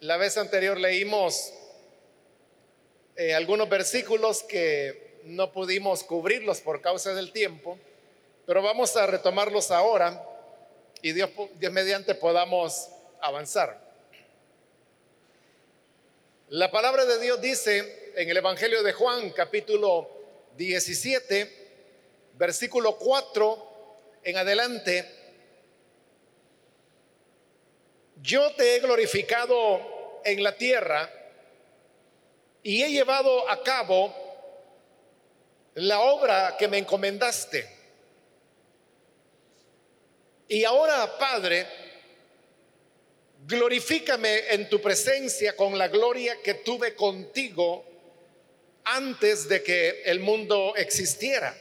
La vez anterior leímos eh, algunos versículos que no pudimos cubrirlos por causa del tiempo, pero vamos a retomarlos ahora y Dios, Dios mediante podamos avanzar. La palabra de Dios dice en el Evangelio de Juan, capítulo 17, versículo 4 en adelante, yo te he glorificado en la tierra y he llevado a cabo la obra que me encomendaste. Y ahora, Padre, glorifícame en tu presencia con la gloria que tuve contigo antes de que el mundo existiera.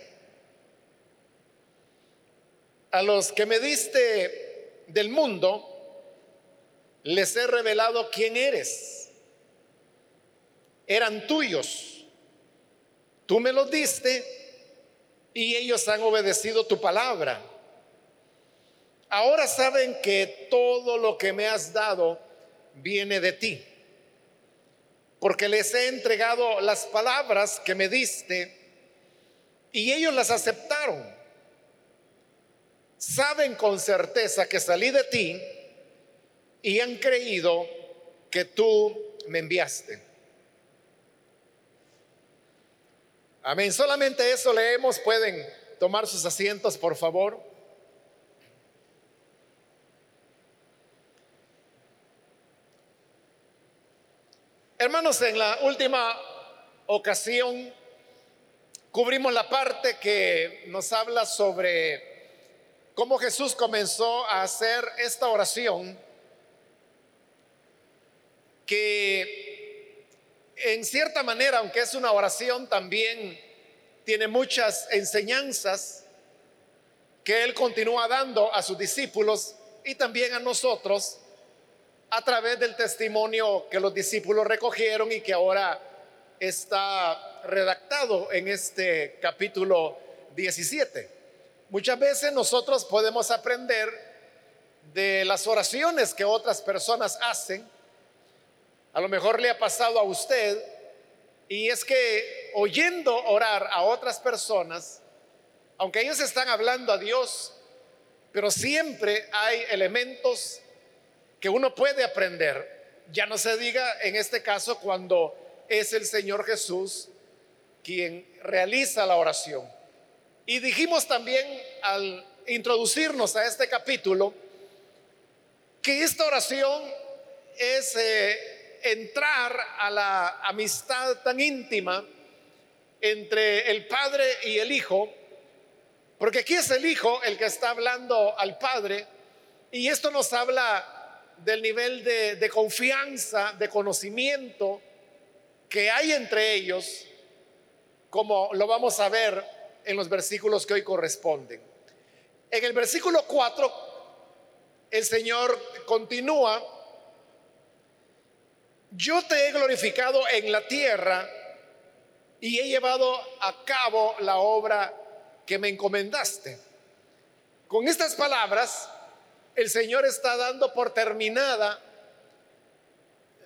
A los que me diste del mundo, les he revelado quién eres. Eran tuyos. Tú me los diste y ellos han obedecido tu palabra. Ahora saben que todo lo que me has dado viene de ti. Porque les he entregado las palabras que me diste y ellos las aceptaron. Saben con certeza que salí de ti y han creído que tú me enviaste. Amén. Solamente eso leemos. Pueden tomar sus asientos, por favor. Hermanos, en la última ocasión cubrimos la parte que nos habla sobre cómo Jesús comenzó a hacer esta oración que en cierta manera, aunque es una oración, también tiene muchas enseñanzas que Él continúa dando a sus discípulos y también a nosotros a través del testimonio que los discípulos recogieron y que ahora está redactado en este capítulo 17. Muchas veces nosotros podemos aprender de las oraciones que otras personas hacen a lo mejor le ha pasado a usted y es que oyendo orar a otras personas, aunque ellos están hablando a Dios, pero siempre hay elementos que uno puede aprender. Ya no se diga en este caso cuando es el Señor Jesús quien realiza la oración. Y dijimos también al introducirnos a este capítulo que esta oración es eh, entrar a la amistad tan íntima entre el Padre y el Hijo, porque aquí es el Hijo el que está hablando al Padre, y esto nos habla del nivel de, confianza, de conocimiento que hay entre ellos, como lo vamos a ver en los versículos que hoy corresponden. En el versículo 4, el Señor continúa yo te he glorificado en la tierra y he llevado a cabo la obra que me encomendaste. Con estas palabras, el Señor está dando por terminada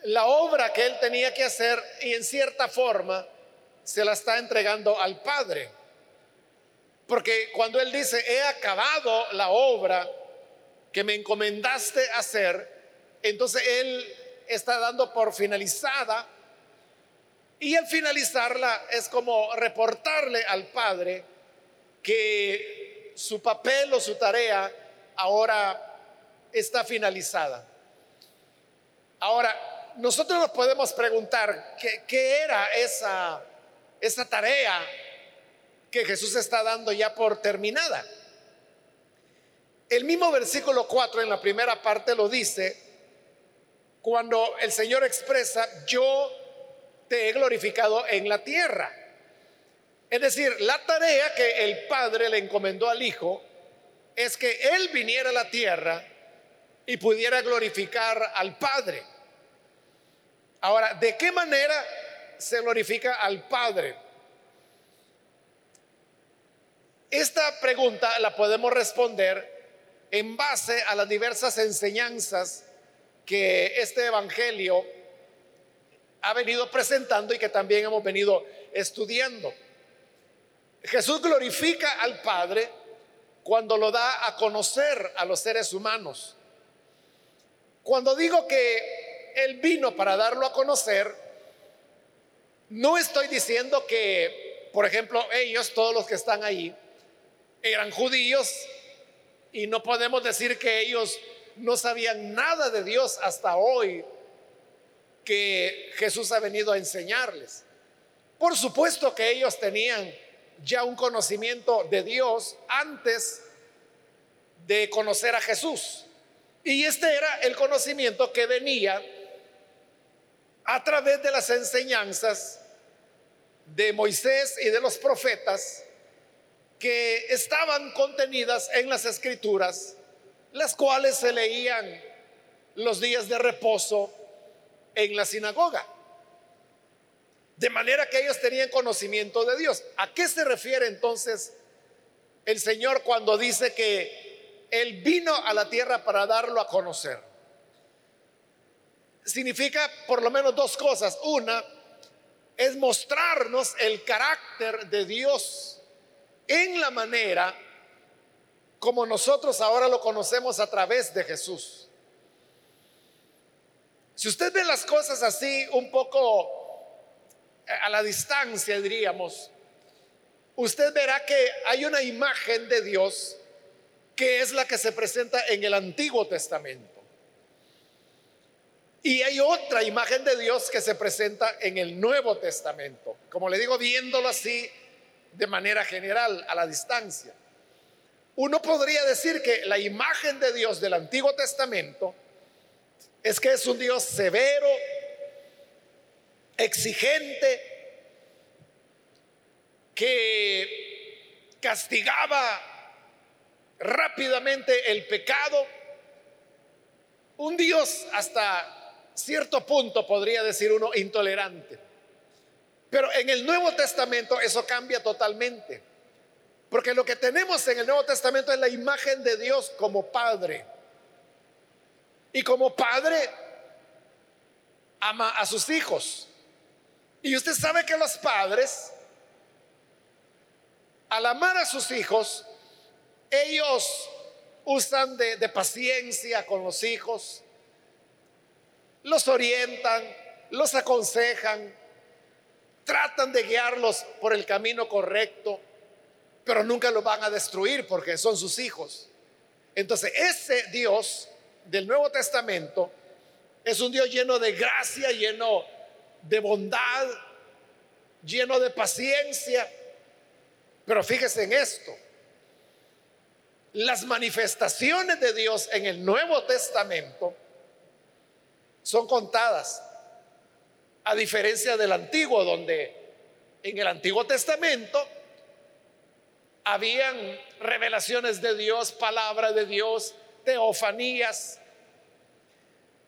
la obra que él tenía que hacer y en cierta forma se la está entregando al Padre. Porque cuando él dice, he acabado la obra que me encomendaste hacer, entonces él está dando por finalizada y al finalizarla es como reportarle al Padre que su papel o su tarea ahora está finalizada. Ahora, nosotros nos podemos preguntar qué, era esa, esa tarea que Jesús está dando ya por terminada. El mismo versículo 4 en la primera parte lo dice, cuando el Señor expresa, yo te he glorificado en la tierra. Es decir, la tarea que el Padre le encomendó al Hijo es que Él viniera a la tierra y pudiera glorificar al Padre. Ahora, ¿de qué manera se glorifica al Padre? Esta pregunta la podemos responder en base a las diversas enseñanzas que este Evangelio ha venido presentando y que también hemos venido estudiando. Jesús glorifica al Padre cuando lo da a conocer a los seres humanos. Cuando digo que Él vino para darlo a conocer, no estoy diciendo que, por ejemplo, ellos, todos los que están ahí, eran judíos y no podemos decir que ellos no sabían nada de Dios hasta hoy que Jesús ha venido a enseñarles. Por supuesto que ellos tenían ya un conocimiento de Dios antes de conocer a Jesús. Y este era el conocimiento que venía a través de las enseñanzas de Moisés y de los profetas que estaban contenidas en las escrituras, las cuales se leían los días de reposo en la sinagoga. De manera que ellos tenían conocimiento de Dios. ¿A qué se refiere entonces el Señor cuando dice que Él vino a la tierra para darlo a conocer? Significa por lo menos dos cosas. Una es mostrarnos el carácter de Dios en la manera como nosotros ahora lo conocemos a través de Jesús. Si usted ve las cosas así un poco a la distancia, diríamos, usted verá que hay una imagen de Dios que es la que se presenta en el Antiguo Testamento. Y hay otra imagen de Dios que se presenta en el Nuevo Testamento. Como le digo, viéndolo así de manera general, a la distancia. Uno podría decir que la imagen de Dios del Antiguo Testamento es que es un Dios severo, exigente, que castigaba rápidamente el pecado, un Dios hasta cierto punto podría decir uno intolerante. Pero en el Nuevo Testamento eso cambia totalmente. Porque lo que tenemos en el Nuevo Testamento es la imagen de Dios como Padre. Y como Padre ama a sus hijos. Y usted sabe que los padres, al amar a sus hijos, ellos usan de, paciencia con los hijos, los orientan, los aconsejan, tratan de guiarlos por el camino correcto, pero nunca los van a destruir porque son sus hijos. Entonces, ese Dios del Nuevo Testamento es un Dios lleno de gracia, lleno de bondad, lleno de paciencia. Pero fíjese en esto. Las manifestaciones de Dios en el Nuevo Testamento son contadas, a diferencia del Antiguo, donde en el Antiguo Testamento habían revelaciones de Dios, palabra de Dios, teofanías,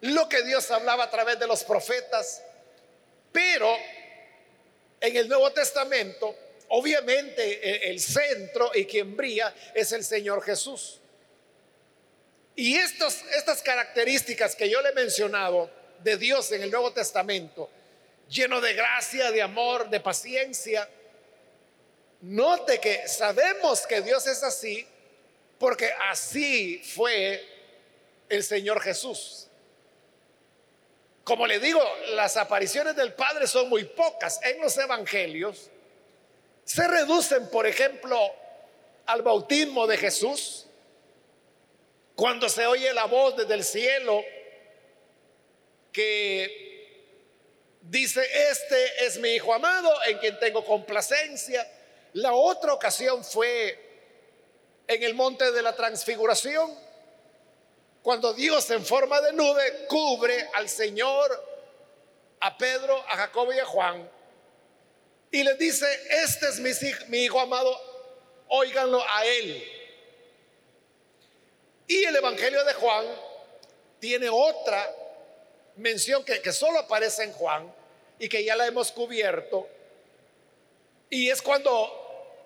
lo que Dios hablaba a través de los profetas, pero en el Nuevo Testamento, obviamente e, el centro y quien brilla es el Señor Jesús. Y estas características que yo le he mencionado de Dios en el Nuevo Testamento, lleno de gracia, de amor, de paciencia, note que sabemos que Dios es así porque así fue el Señor Jesús. Como le digo, las apariciones del Padre son muy pocas en los evangelios. Se reducen, por ejemplo, al bautismo de Jesús, cuando se oye la voz desde el cielo que dice, este es mi Hijo amado en quien tengo complacencia. La otra ocasión fue en el monte de la transfiguración, cuando Dios en forma de nube cubre al Señor, a Pedro, a Jacobo y a Juan, y les dice, este es mi, hijo amado, óiganlo a él. Y el Evangelio de Juan tiene otra mención que, que solo aparece en Juan y que ya la hemos cubierto. Y es cuando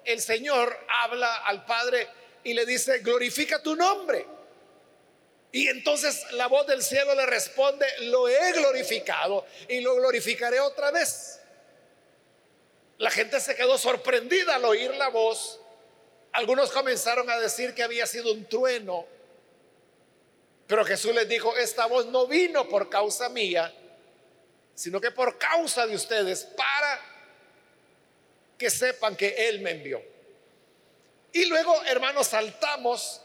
el Señor habla al Padre y le dice, glorifica tu nombre. Y entonces la voz del cielo le responde, lo he glorificado y lo glorificaré otra vez. La gente se quedó sorprendida al oír la voz. Algunos comenzaron a decir que había sido un trueno. Pero Jesús les dijo, esta voz no vino por causa mía, sino que por causa de ustedes, para que sepan que Él me envió. Y luego, hermanos, saltamos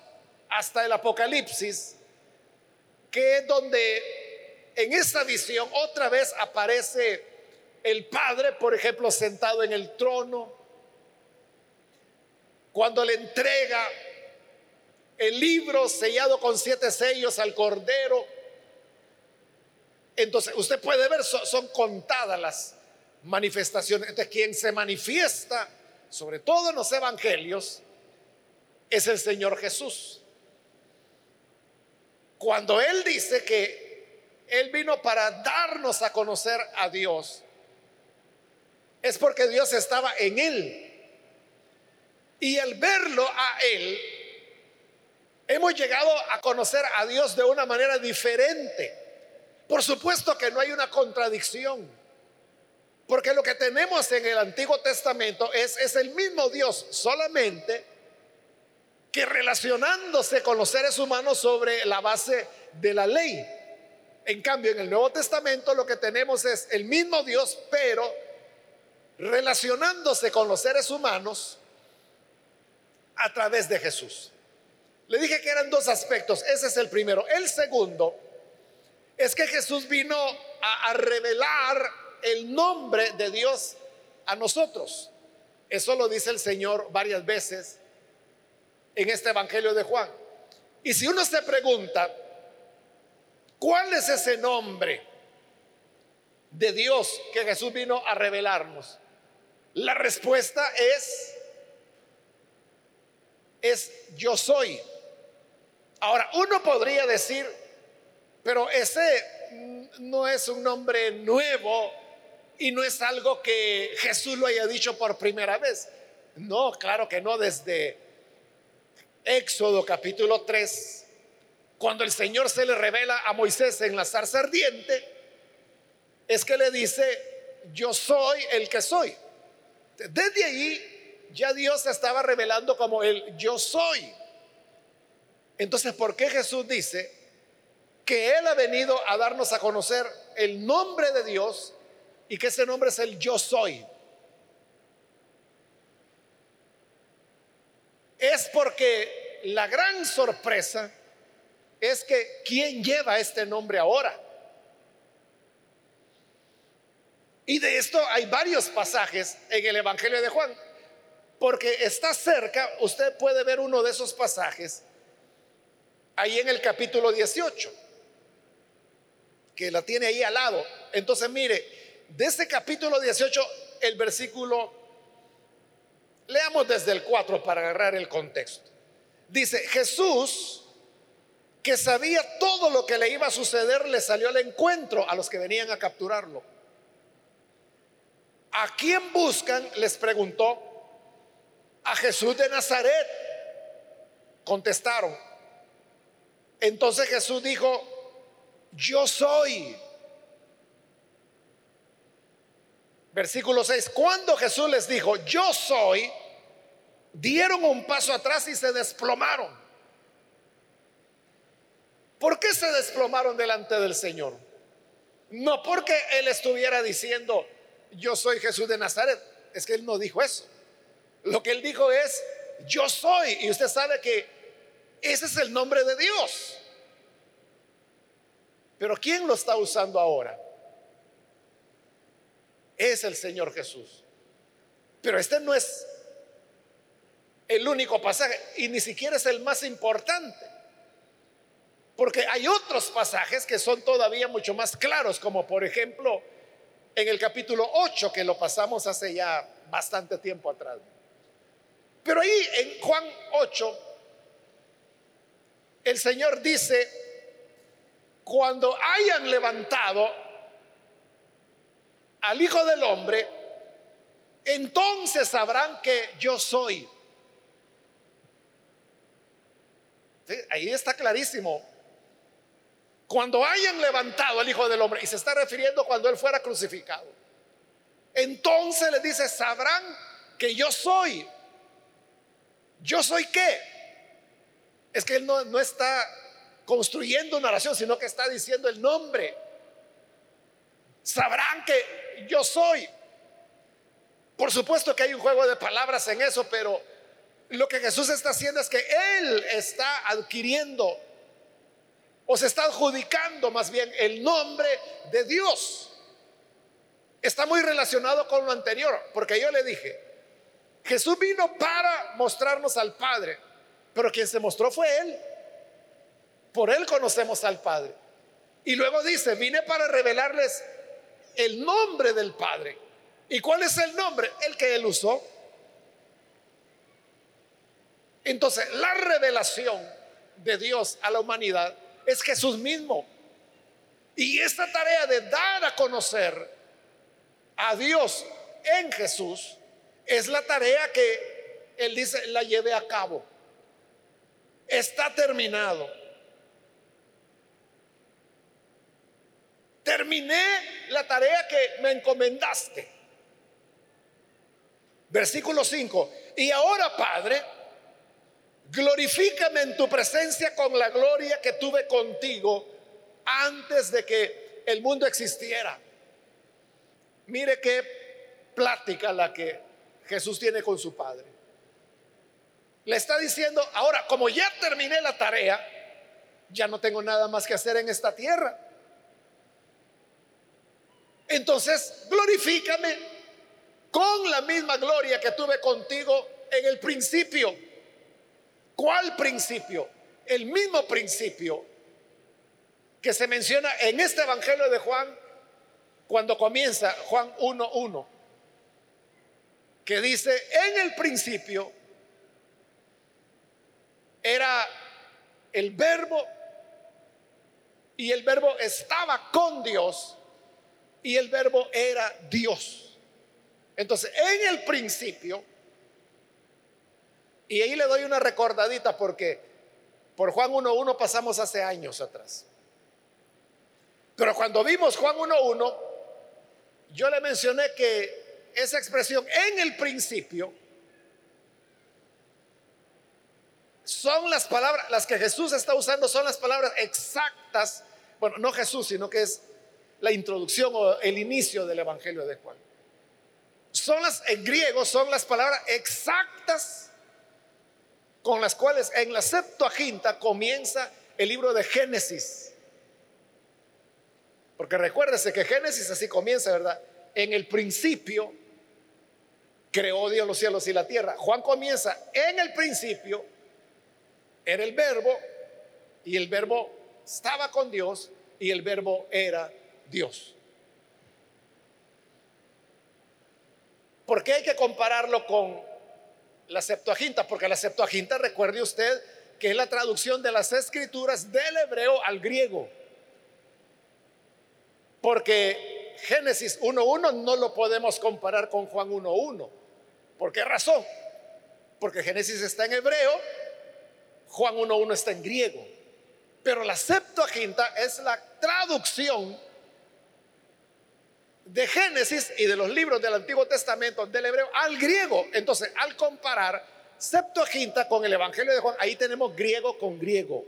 hasta el Apocalipsis, que es donde en esta visión otra vez aparece el Padre, por ejemplo, sentado en el trono, cuando le entrega el libro sellado con siete sellos al Cordero. Entonces, usted puede ver, son, contadas las manifestaciones. Entonces, quien se manifiesta, sobre todo en los evangelios, es el Señor Jesús. Cuando Él dice que Él vino para darnos a conocer a Dios, es porque Dios estaba en él. Y al verlo a él, hemos llegado a conocer a Dios de una manera diferente. Por supuesto que no hay una contradicción, porque lo que tenemos en el Antiguo Testamento es, es el mismo Dios, solamente que relacionándose con los seres humanos sobre la base de la ley. En cambio, en el Nuevo Testamento lo que tenemos es el mismo Dios, pero relacionándose con los seres humanos a través de Jesús. Le dije que eran dos aspectos, ese es el primero. El segundo es que Jesús vino a, revelar el nombre de Dios a nosotros. Eso lo dice el Señor varias veces en este Evangelio de Juan. Y si uno se pregunta, ¿cuál es ese nombre de Dios que Jesús vino a revelarnos? La respuesta es, es yo soy. Ahora, uno podría decir, pero ese no es un nombre nuevo y no es algo que Jesús lo haya dicho por primera vez. No, claro que no, desde Éxodo capítulo 3, cuando el Señor se le revela a Moisés en la zarza ardiente, es que le dice, yo soy el que soy. Desde ahí ya Dios estaba revelando como el yo soy. Entonces, ¿por qué Jesús dice que Él ha venido a darnos a conocer el nombre de Dios y que ese nombre es el yo soy? Es porque la gran sorpresa es que ¿quién lleva este nombre ahora? Y de esto hay varios pasajes en el Evangelio de Juan, porque está cerca, usted puede ver uno de esos pasajes ahí en el capítulo 18, que la tiene ahí al lado. Entonces mire, de ese capítulo 18, el versículo, leamos desde el 4 para agarrar el contexto. Dice, Jesús, que sabía todo lo que le iba a suceder, le salió al encuentro a los que venían a capturarlo ¿A quién buscan? Les preguntó. A Jesús de Nazaret. Contestaron. Entonces Jesús dijo, yo soy. Versículo 6. Cuando Jesús les dijo, yo soy, dieron un paso atrás y se desplomaron. ¿Por qué se desplomaron delante del Señor? No porque Él estuviera diciendo, yo soy Jesús de Nazaret. Es que él no dijo eso. Lo que él dijo es, yo soy. Y usted sabe que ese es el nombre de Dios. Pero ¿quién lo está usando ahora? Es el Señor Jesús. Pero este no es el único pasaje y ni siquiera es el más importante. Porque hay otros pasajes que son todavía mucho más claros, como por ejemplo en el capítulo 8, que lo pasamos hace ya bastante tiempo atrás. Pero ahí en Juan 8, el Señor dice, cuando hayan levantado al Hijo del Hombre, entonces sabrán que yo soy. Ahí está clarísimo cuando hayan levantado al Hijo del Hombre, y se está refiriendo cuando Él fuera crucificado, entonces les dice, sabrán que yo soy. ¿Yo soy qué? Es que Él no, no está construyendo una oración, sino que está diciendo el nombre. Sabrán que yo soy. Por supuesto que hay un juego de palabras en eso, pero lo que Jesús está haciendo es que Él está adquiriendo o se está adjudicando más bien el nombre de Dios. Está muy relacionado con lo anterior, porque yo le dije, Jesús vino para mostrarnos al Padre, pero quien se mostró fue Él. Por Él conocemos al Padre. Y luego dice, vine para revelarles el nombre del Padre. ¿Y cuál es el nombre? El que Él usó. Entonces, la revelación de Dios a la humanidad es Jesús mismo. Y esta tarea de dar a conocer a Dios en Jesús es la tarea que Él dice la lleve a cabo. Está terminado. Terminé la tarea que me encomendaste. Versículo 5. Y ahora, Padre, glorifícame en tu presencia con la gloria que tuve contigo antes de que el mundo existiera. Mire qué plática la que Jesús tiene con su Padre. Le está diciendo, ahora, como ya terminé la tarea, ya no tengo nada más que hacer en esta tierra. Entonces, glorifícame con la misma gloria que tuve contigo en el principio. ¿Cuál principio? El mismo principio que se menciona en este Evangelio de Juan cuando comienza Juan 1.1, que dice, en el principio era el verbo y el verbo estaba con Dios y el verbo era Dios. Entonces, en el principio, y ahí le doy una recordadita porque por Juan 1.1 pasamos hace años atrás. Pero cuando vimos Juan 1.1, yo le mencioné que esa expresión en el principio son las palabras, las que Jesús está usando son las palabras exactas, bueno, no Jesús, sino que es la introducción o el inicio del Evangelio de Juan. Son las, en griego, son las palabras exactas con las cuales en la Septuaginta comienza el libro de Génesis. Porque recuérdese que Génesis así comienza, ¿verdad? En el principio creó Dios los cielos y la tierra. Juan comienza en el principio, era el verbo, y el verbo estaba con Dios, y el verbo era Dios. ¿Por qué hay que compararlo con la Septuaginta, porque la Septuaginta, recuerde usted, que es la traducción de las escrituras del hebreo al griego. Porque Génesis 1.1 no lo podemos comparar con Juan 1.1. ¿Por qué razón? Porque Génesis está en hebreo, Juan 1.1 está en griego. Pero la Septuaginta es la traducción de Génesis y de los libros del Antiguo Testamento del hebreo al griego. Entonces, al comparar Septuaginta con el Evangelio de Juan, ahí tenemos griego con griego.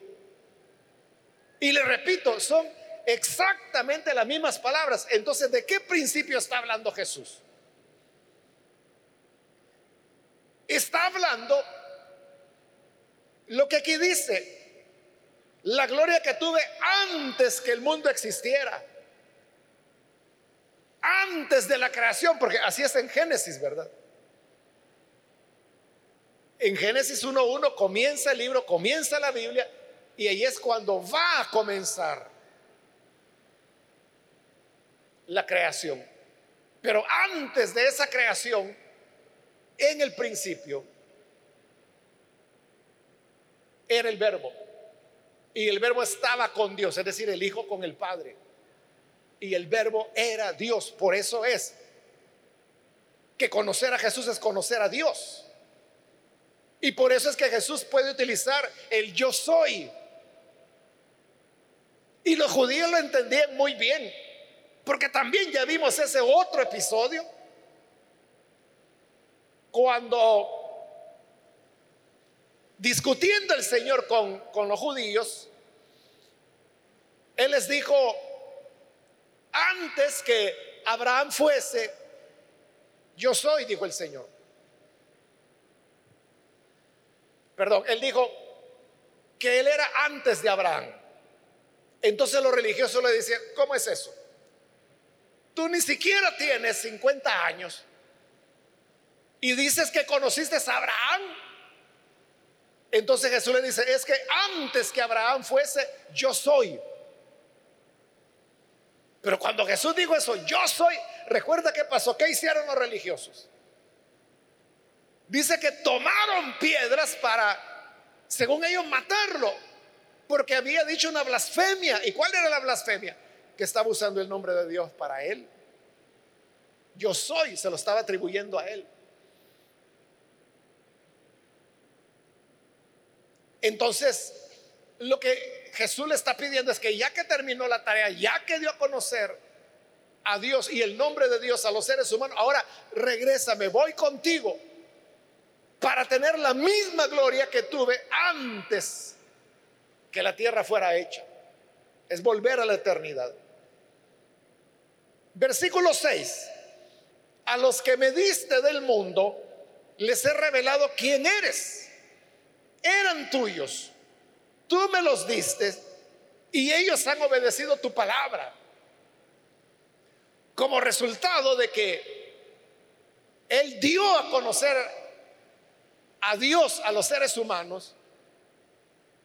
Y le repito, son exactamente las mismas palabras. Entonces, ¿de qué principio está hablando Jesús? Está hablando lo que aquí dice, la gloria que tuve antes que el mundo existiera antes de la creación, porque así es en Génesis, ¿verdad? En Génesis 1.1 comienza el libro, comienza la Biblia, y ahí es cuando va a comenzar la creación. Pero antes de esa creación, en el principio, era el verbo. Y el verbo estaba con Dios, es decir, el Hijo con el Padre y el verbo era Dios. Por eso es que conocer a Jesús es conocer a Dios. Y por eso es que Jesús puede utilizar el yo soy. Y los judíos lo entendían muy bien, porque también ya vimos ese otro episodio, cuando discutiendo el Señor con, con los judíos, Él les dijo, antes que Abraham fuese, yo soy, dijo el Señor. Perdón, Él dijo que Él era antes de Abraham. Entonces los religiosos le decían, ¿cómo es eso? Tú ni siquiera tienes 50 años y dices que conociste a Abraham. Entonces Jesús le dice, es que antes que Abraham fuese, yo soy. Pero cuando Jesús dijo eso, yo soy, recuerda qué pasó, qué hicieron los religiosos. Dice que tomaron piedras para, según ellos, matarlo, porque había dicho una blasfemia. ¿Y cuál era la blasfemia? Que estaba usando el nombre de Dios para él. Yo soy, se lo estaba atribuyendo a él. Entonces, lo que Jesús le está pidiendo es que ya que terminó la tarea, ya que dio a conocer a Dios y el nombre de Dios a los seres humanos, ahora regrésame, voy contigo para tener la misma gloria que tuve antes que la tierra fuera hecha. Es volver a la eternidad. Versículo 6. A los que me diste del mundo, les he revelado quién eres. Eran tuyos Tú me los diste y ellos han obedecido tu palabra. Como resultado de que Él dio a conocer a Dios a los seres humanos,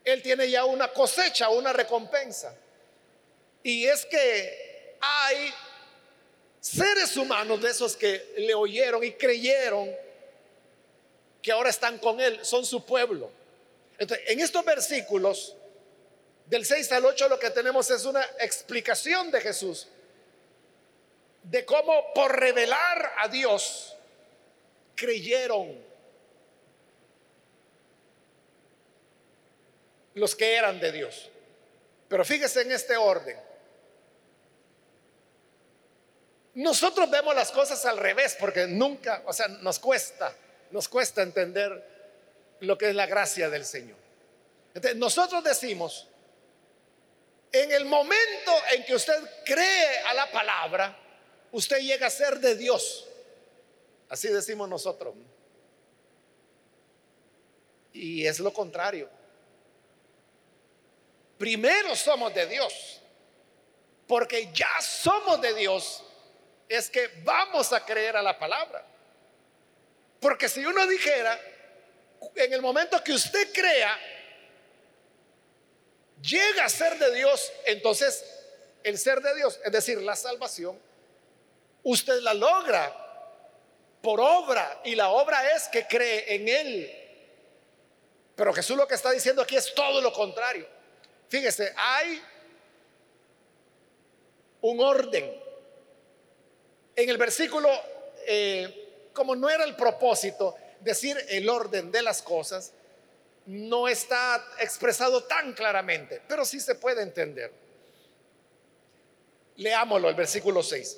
Él tiene ya una cosecha, una recompensa. Y es que hay seres humanos de esos que le oyeron y creyeron que ahora están con Él, son su pueblo en estos versículos, del 6 al 8, lo que tenemos es una explicación de Jesús de cómo por revelar a Dios creyeron los que eran de Dios. Pero fíjese en este orden. Nosotros vemos las cosas al revés porque nunca, o sea, nos cuesta, nos cuesta entender lo que es la gracia del Señor. Nosotros decimos, en el momento en que usted cree a la palabra, usted llega a ser de Dios. Así decimos nosotros. Y es lo contrario. Primero somos de Dios. Porque ya somos de Dios. Es que vamos a creer a la palabra. Porque si uno dijera, en el momento que usted crea, llega a ser de Dios, entonces el ser de Dios, es decir, la salvación, usted la logra por obra y la obra es que cree en Él. Pero Jesús lo que está diciendo aquí es todo lo contrario. Fíjese, hay un orden. En el versículo, eh, como no era el propósito, decir el orden de las cosas no está expresado tan claramente, pero sí se puede entender. Leámoslo, el versículo 6.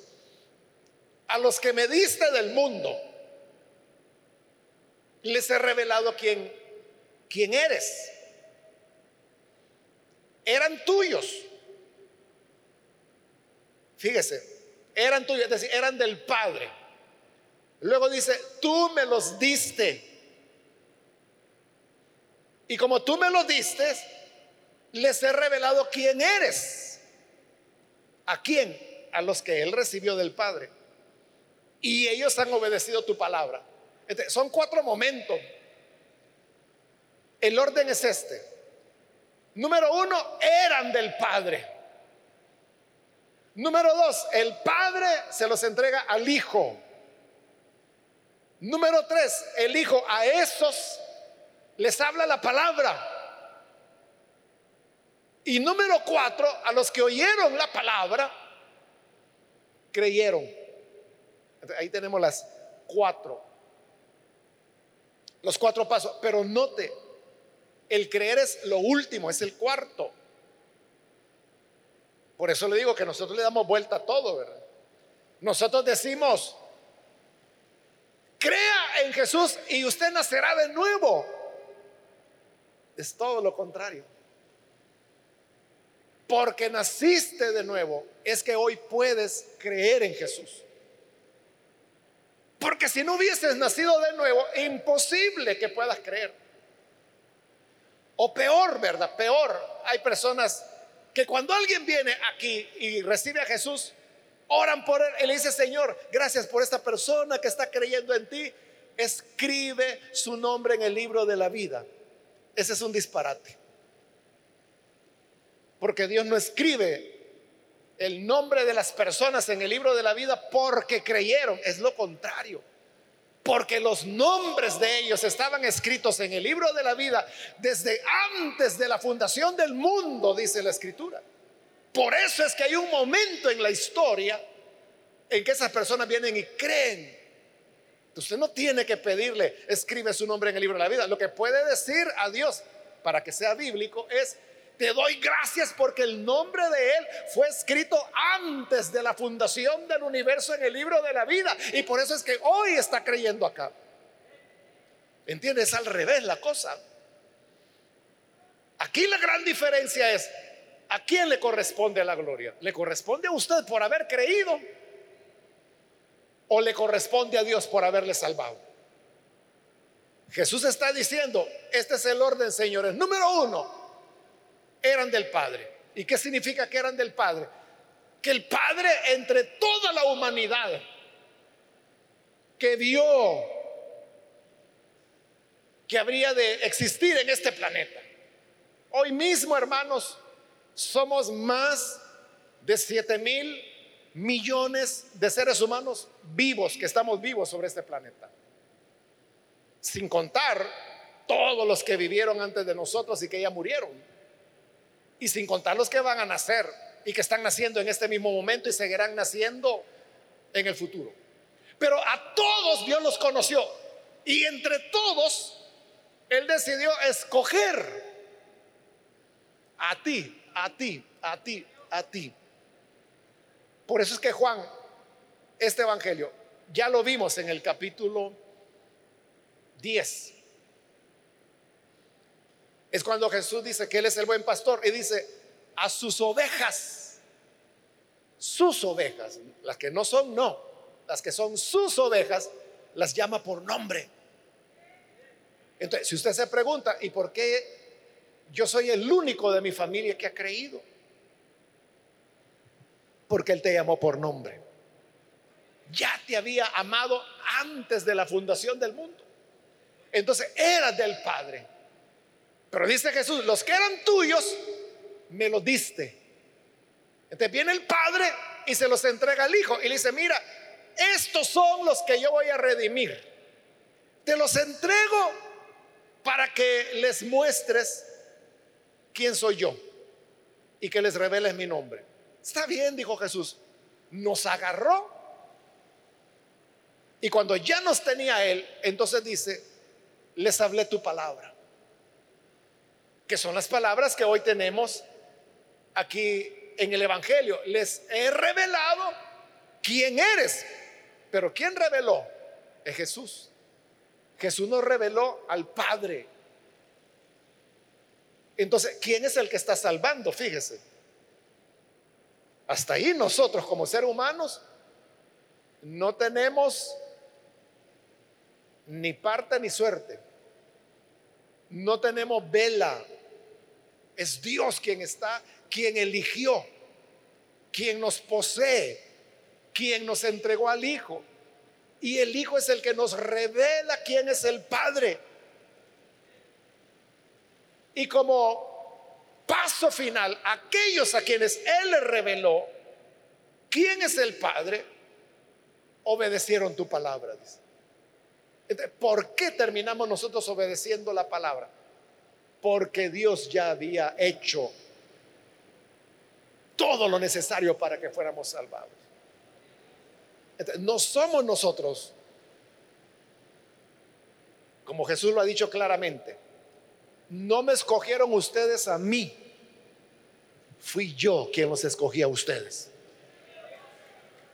A los que me diste del mundo, les he revelado quién, quién eres. Eran tuyos. Fíjese, eran tuyos, es decir, eran del Padre Luego dice, tú me los diste. Y como tú me los diste, les he revelado quién eres. ¿A quién? A los que él recibió del Padre. Y ellos han obedecido tu palabra. Son cuatro momentos. El orden es este. Número uno, eran del Padre. Número dos, el Padre se los entrega al Hijo. Número tres, el Hijo a esos les habla la palabra. Y número cuatro, a los que oyeron la palabra, creyeron. Ahí tenemos las cuatro. Los cuatro pasos. Pero note, el creer es lo último, es el cuarto. Por eso le digo que nosotros le damos vuelta a todo, ¿verdad? Nosotros decimos, crea en Jesús y usted nacerá de nuevo. Es todo lo contrario. Porque naciste de nuevo, es que hoy puedes creer en Jesús. Porque si no hubieses nacido de nuevo, imposible que puedas creer. O peor, ¿verdad? Peor. Hay personas que cuando alguien viene aquí y recibe a Jesús, oran por él y le dice, Señor, gracias por esta persona que está creyendo en ti. Escribe su nombre en el libro de la vida. Ese es un disparate. Porque Dios no escribe el nombre de las personas en el libro de la vida porque creyeron, es lo contrario. Porque los nombres de ellos estaban escritos en el libro de la vida desde antes de la fundación del mundo, dice la escritura. Por eso es que hay un momento en la historia en que esas personas vienen y creen. Usted no tiene que pedirle, escribe su nombre en el libro de la vida. Lo que puede decir a Dios para que sea bíblico es, te doy gracias porque el nombre de Él fue escrito antes de la fundación del universo en el libro de la vida. Y por eso es que hoy está creyendo acá. ¿Entiendes? Al revés la cosa. Aquí la gran diferencia es, ¿a quién le corresponde la gloria? ¿Le corresponde a usted por haber creído? ¿O le corresponde a Dios por haberle salvado? Jesús está diciendo, este es el orden, señores. Número uno, eran del Padre. ¿Y qué significa que eran del Padre? Que el Padre entre toda la humanidad que vio que habría de existir en este planeta. Hoy mismo, hermanos, somos más de 7 mil millones de seres humanos vivos, que estamos vivos sobre este planeta. Sin contar todos los que vivieron antes de nosotros y que ya murieron y sin contar los que van a nacer y que están naciendo en este mismo momento y seguirán naciendo en el futuro. Pero a todos Dios los conoció y entre todos Él decidió escoger a ti, a ti, a ti, a ti. Por eso es que Juan, este Evangelio, ya lo vimos en el capítulo 10 es cuando Jesús dice que Él es el buen pastor y dice a sus ovejas, sus ovejas, las que no son, no, las que son sus ovejas, las llama por nombre. Entonces, si usted se pregunta, ¿y por qué yo soy el único de mi familia que ha creído? Porque Él te llamó por nombre. Ya te había amado antes de la fundación del mundo. Entonces, eras del Padre. Pero dice Jesús, los que eran tuyos, me los diste. Entonces viene el Padre y se los entrega al Hijo y le dice, mira, estos son los que yo voy a redimir. Te los entrego para que les muestres quién soy yo y que les reveles mi nombre. Está bien, dijo Jesús, nos agarró y cuando ya nos tenía Él, entonces dice, les hablé tu palabra que son las palabras que hoy tenemos aquí en el Evangelio. Les he revelado quién eres. Pero ¿quién reveló? Es Jesús. Jesús nos reveló al Padre. Entonces, ¿quién es el que está salvando? Fíjese. Hasta ahí nosotros como seres humanos no tenemos ni parte ni suerte. No tenemos vela es Dios quien está, quien eligió, quien nos posee, quien nos entregó al Hijo. Y el Hijo es el que nos revela quién es el Padre. Y como paso final, aquellos a quienes Él reveló quién es el Padre, obedecieron tu palabra. ¿Por qué terminamos nosotros obedeciendo la palabra? porque Dios ya había hecho todo lo necesario para que fuéramos salvados. no somos nosotros, como Jesús lo ha dicho claramente, no me escogieron ustedes a mí, fui yo quien los escogí a ustedes.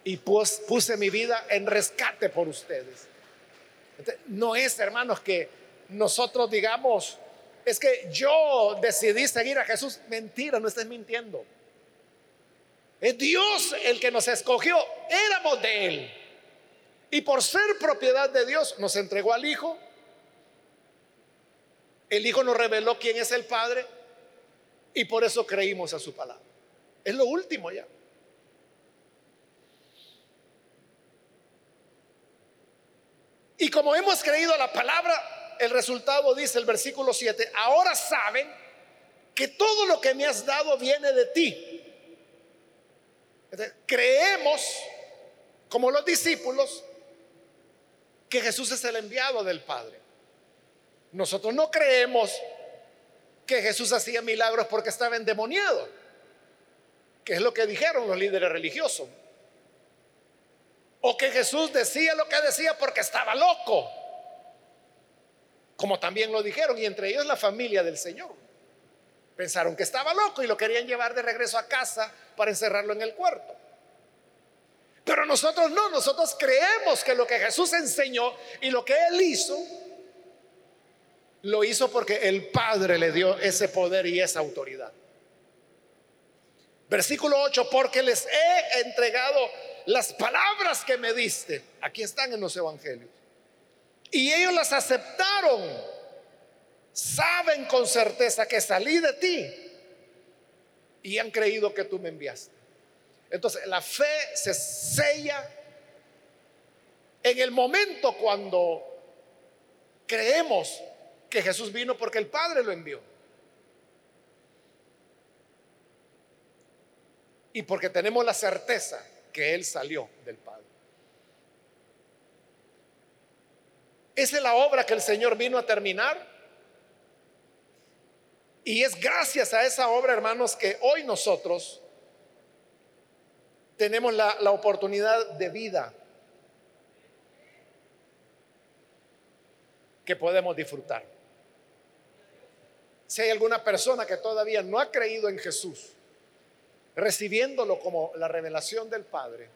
Y puse mi vida en rescate por ustedes. no es, hermanos, que nosotros digamos, es que yo decidí seguir a Jesús. Mentira, no estés mintiendo. Es Dios el que nos escogió. Éramos de Él. Y por ser propiedad de Dios, nos entregó al Hijo. El Hijo nos reveló quién es el Padre. Y por eso creímos a su palabra. Es lo último ya. Y como hemos creído a la palabra, el resultado dice el versículo 7, ahora saben que todo lo que me has dado viene de ti. creemos, como los discípulos, que Jesús es el enviado del Padre. Nosotros no creemos que Jesús hacía milagros porque estaba endemoniado, que es lo que dijeron los líderes religiosos. O que Jesús decía lo que decía porque estaba loco, como también lo dijeron, y entre ellos la familia del Señor. Pensaron que estaba loco y lo querían llevar de regreso a casa para encerrarlo en el cuarto. Pero nosotros no, nosotros creemos que lo que Jesús enseñó y lo que Él hizo, lo hizo porque el Padre le dio ese poder y esa autoridad. Versículo 8, porque les he entregado las palabras que me diste. Aquí están en los evangelios. Y ellos las aceptaron. Saben con certeza que salí de ti. Y han creído que tú me enviaste. Entonces la fe se sella en el momento cuando creemos que Jesús vino porque el Padre lo envió. Y porque tenemos la certeza que Él salió del Padre. Esa es la obra que el Señor vino a terminar. Y es gracias a esa obra, hermanos, que hoy nosotros tenemos la, la oportunidad de vida que podemos disfrutar. Si hay alguna persona que todavía no ha creído en Jesús, recibiéndolo como la revelación del Padre,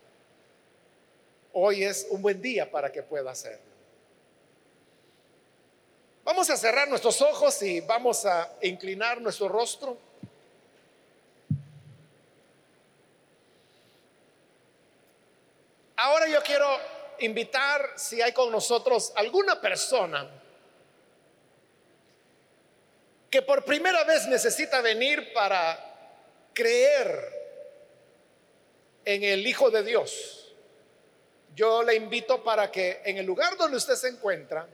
hoy es un buen día para que pueda hacerlo. Vamos a cerrar nuestros ojos y vamos a inclinar nuestro rostro. Ahora yo quiero invitar si hay con nosotros alguna persona que por primera vez necesita venir para creer en el Hijo de Dios, yo le invito para que en el lugar donde usted se encuentra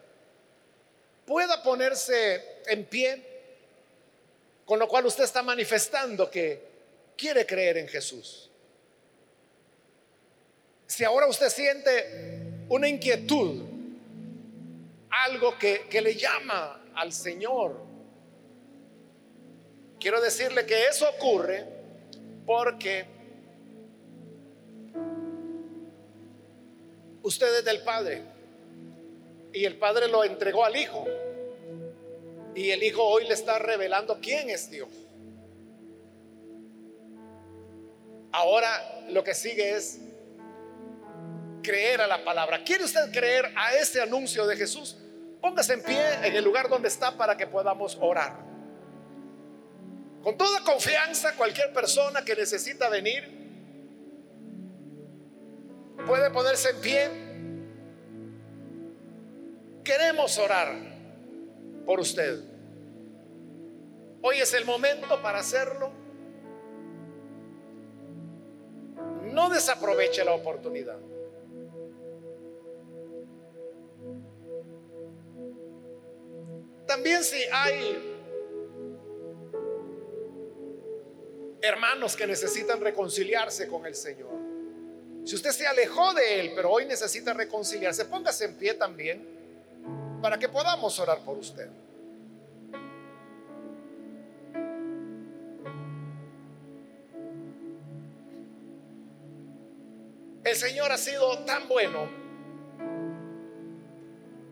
pueda ponerse en pie, con lo cual usted está manifestando que quiere creer en Jesús. Si ahora usted siente una inquietud, algo que, que le llama al Señor, Quiero decirle que eso ocurre porque usted es del Padre y el Padre lo entregó al Hijo y el Hijo hoy le está revelando quién es Dios. Ahora lo que sigue es creer a la palabra. ¿Quiere usted creer a ese anuncio de Jesús? Póngase en pie en el lugar donde está para que podamos orar. Con toda confianza, cualquier persona que necesita venir puede ponerse en pie. Queremos orar por usted. Hoy es el momento para hacerlo. No desaproveche la oportunidad. También si hay hermanos que necesitan reconciliarse con el Señor. Si usted se alejó de Él, pero hoy necesita reconciliarse, póngase en pie también para que podamos orar por usted. El Señor ha sido tan bueno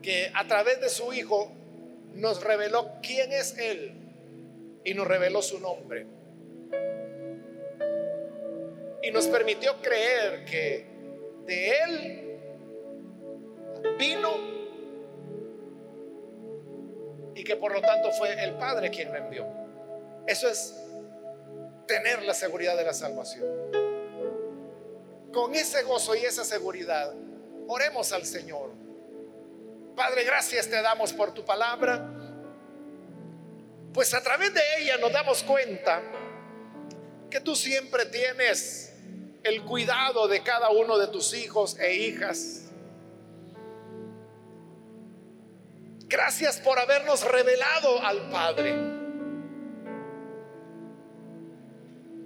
que a través de su Hijo nos reveló quién es Él y nos reveló su nombre. Y nos permitió creer que de Él vino y que por lo tanto fue el Padre quien lo envió. Eso es tener la seguridad de la salvación. Con ese gozo y esa seguridad, oremos al Señor. Padre, gracias te damos por tu palabra. Pues a través de ella nos damos cuenta que tú siempre tienes el cuidado de cada uno de tus hijos e hijas. Gracias por habernos revelado al Padre.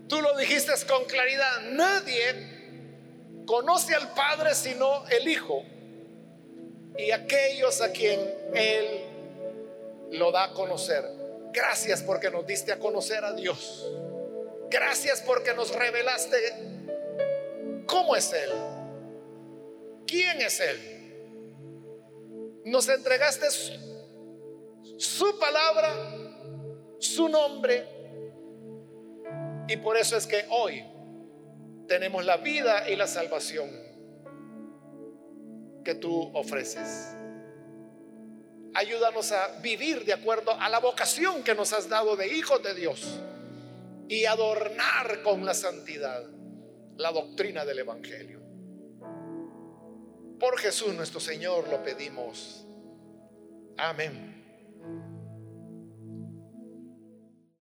Tú lo dijiste con claridad, nadie conoce al Padre sino el Hijo y aquellos a quien Él lo da a conocer. Gracias porque nos diste a conocer a Dios. Gracias porque nos revelaste cómo es Él. ¿Quién es Él? Nos entregaste su, palabra, su nombre. Y por eso es que hoy tenemos la vida y la salvación que tú ofreces. Ayúdanos a vivir de acuerdo a la vocación que nos has dado de hijos de Dios y adornar con la santidad la doctrina del Evangelio. Por Jesús nuestro Señor lo pedimos. Amén.